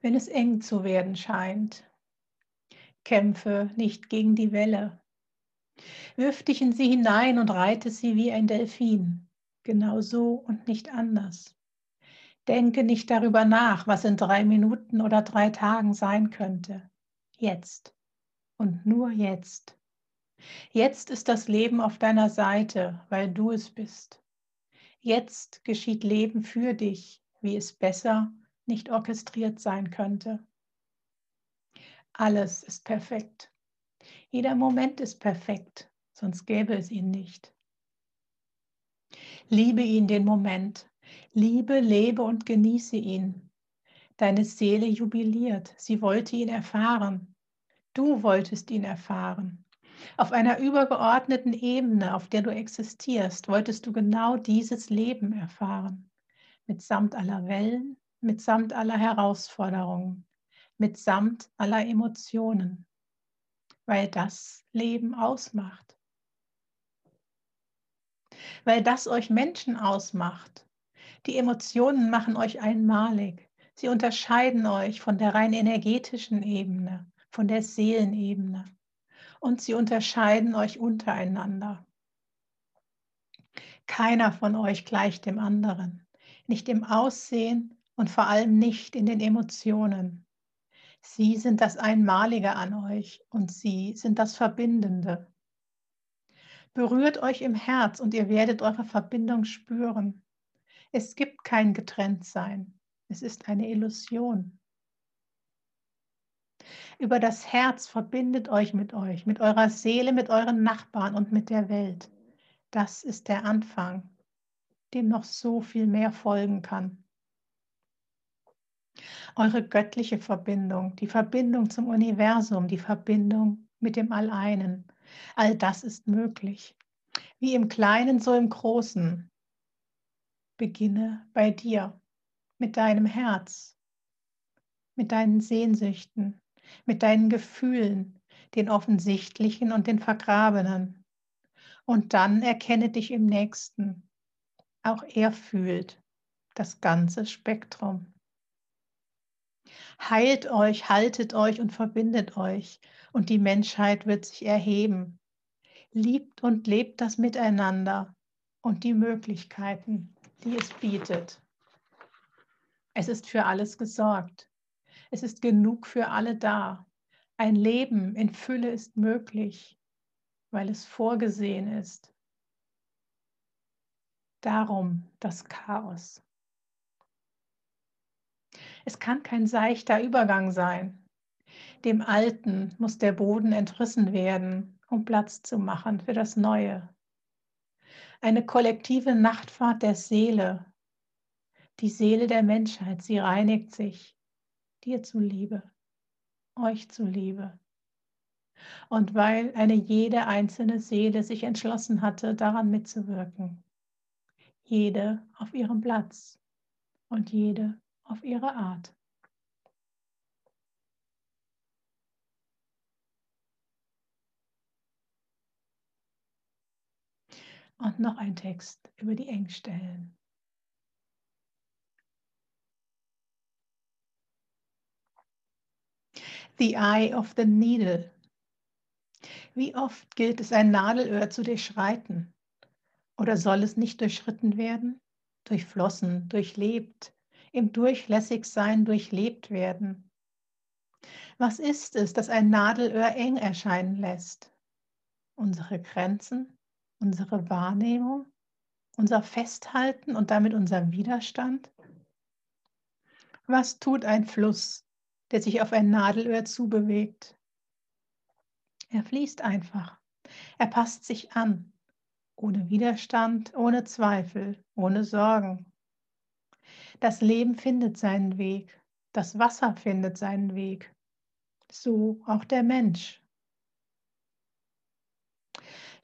wenn es eng zu werden scheint. Kämpfe nicht gegen die Welle. Wirf dich in sie hinein und reite sie wie ein Delfin, genau so und nicht anders. Denke nicht darüber nach, was in drei Minuten oder drei Tagen sein könnte. Jetzt und nur jetzt. Jetzt ist das Leben auf deiner Seite, weil du es bist. Jetzt geschieht Leben für dich, wie es besser nicht orchestriert sein könnte. Alles ist perfekt. Jeder Moment ist perfekt, sonst gäbe es ihn nicht. Liebe ihn den Moment. Liebe, lebe und genieße ihn. Deine Seele jubiliert. Sie wollte ihn erfahren. Du wolltest ihn erfahren. Auf einer übergeordneten Ebene, auf der du existierst, wolltest du genau dieses Leben erfahren. Mitsamt aller Wellen, mitsamt aller Herausforderungen, mitsamt aller Emotionen, weil das Leben ausmacht. Weil das euch Menschen ausmacht. Die Emotionen machen euch einmalig. Sie unterscheiden euch von der rein energetischen Ebene, von der Seelenebene. Und sie unterscheiden euch untereinander. Keiner von euch gleicht dem anderen, nicht im Aussehen und vor allem nicht in den Emotionen. Sie sind das Einmalige an euch und sie sind das Verbindende. Berührt euch im Herz und ihr werdet eure Verbindung spüren. Es gibt kein Getrenntsein. Es ist eine Illusion. Über das Herz verbindet euch mit euch, mit eurer Seele, mit euren Nachbarn und mit der Welt. Das ist der Anfang, dem noch so viel mehr folgen kann. Eure göttliche Verbindung, die Verbindung zum Universum, die Verbindung mit dem Alleinen, all das ist möglich. Wie im Kleinen, so im Großen. Beginne bei dir, mit deinem Herz, mit deinen Sehnsüchten, mit deinen Gefühlen, den offensichtlichen und den vergrabenen. Und dann erkenne dich im Nächsten. Auch er fühlt das ganze Spektrum. Heilt euch, haltet euch und verbindet euch, und die Menschheit wird sich erheben liebt und lebt das Miteinander und die Möglichkeiten, die es bietet. Es ist für alles gesorgt. Es ist genug für alle da. Ein Leben in Fülle ist möglich, weil es vorgesehen ist. Darum das Chaos. Es kann kein seichter Übergang sein. Dem Alten muss der Boden entrissen werden um Platz zu machen für das Neue. Eine kollektive Nachtfahrt der Seele, die Seele der Menschheit, sie reinigt sich, dir zuliebe, euch zuliebe. Und weil eine jede einzelne Seele sich entschlossen hatte, daran mitzuwirken. Jede auf ihrem Platz und jede auf ihre Art. Und noch ein Text über die Engstellen. The Eye of the Needle. Wie oft gilt es, ein Nadelöhr zu durchschreiten? Oder soll es nicht durchschritten werden? Durchflossen, durchlebt, im Durchlässigsein durchlebt werden. Was ist es, das ein Nadelöhr eng erscheinen lässt? Unsere Grenzen? unsere Wahrnehmung, unser Festhalten und damit unser Widerstand? Was tut ein Fluss, der sich auf ein Nadelöhr zubewegt? Er fließt einfach. Er passt sich an, ohne Widerstand, ohne Zweifel, ohne Sorgen. Das Leben findet seinen Weg, das Wasser findet seinen Weg, so auch der Mensch.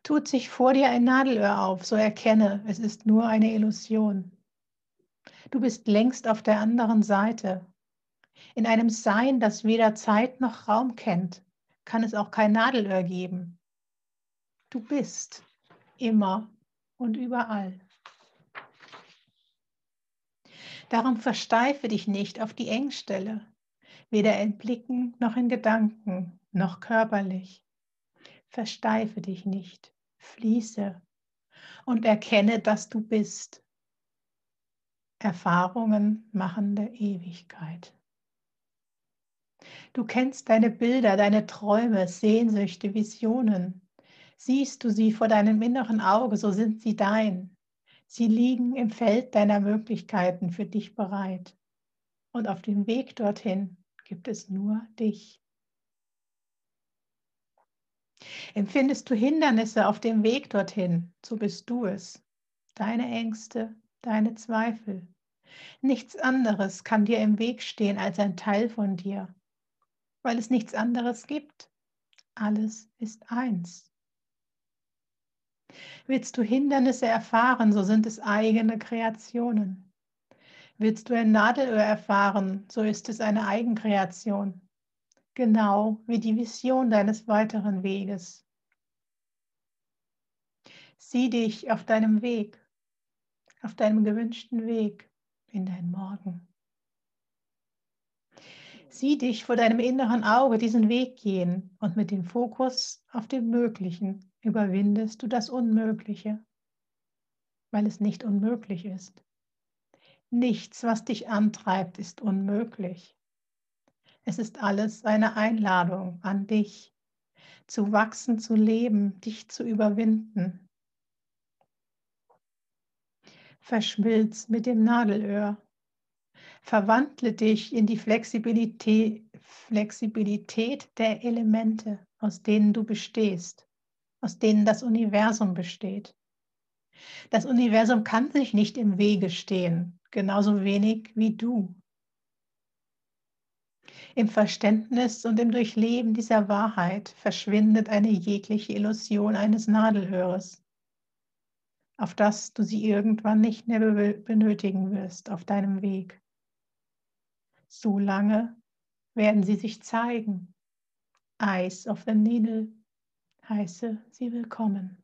Tut sich vor dir ein Nadelöhr auf, so erkenne, es ist nur eine Illusion. Du bist längst auf der anderen Seite. In einem Sein, das weder Zeit noch Raum kennt, kann es auch kein Nadelöhr geben. Du bist immer und überall. Darum versteife dich nicht auf die Engstelle. weder in Blicken noch in Gedanken noch körperlich. Versteife dich nicht, fließe und erkenne, dass du bist. Erfahrungen machende Ewigkeit. Du kennst deine Bilder, deine Träume, Sehnsüchte, Visionen. Siehst du sie vor deinem inneren Auge, so sind sie dein. Sie liegen im Feld deiner Möglichkeiten für dich bereit. Und auf dem Weg dorthin gibt es nur dich. Empfindest du Hindernisse auf dem Weg dorthin, so bist du es. Deine Ängste, deine Zweifel. Nichts anderes kann dir im Weg stehen als ein Teil von dir, weil es nichts anderes gibt. Alles ist eins. Willst du Hindernisse erfahren, so sind es eigene Kreationen. Willst du ein Nadelöhr erfahren, so ist es eine Eigenkreation, genau wie die Vision deines weiteren Weges. Sieh dich auf deinem Weg, auf deinem gewünschten Weg in dein Morgen. Sieh dich vor deinem inneren Auge diesen Weg gehen und mit dem Fokus auf dem Möglichen überwindest du das Unmögliche, weil es nicht unmöglich ist. Nichts, was dich antreibt, ist unmöglich. Es ist alles eine Einladung an dich, zu wachsen, zu leben, dich zu überwinden. Verschmilz mit dem Nadelöhr Verwandle dich in die Flexibilität, Flexibilität der Elemente, aus denen du bestehst, aus denen das Universum besteht. Das Universum kann sich nicht im Wege stehen, genauso wenig wie du. Im Verständnis und im Durchleben dieser Wahrheit verschwindet eine jegliche Illusion eines Nadelöhres, auf das du sie irgendwann nicht mehr benötigen wirst auf deinem Weg. So lange werden sie sich zeigen. Eyes of the Needle heiße sie willkommen.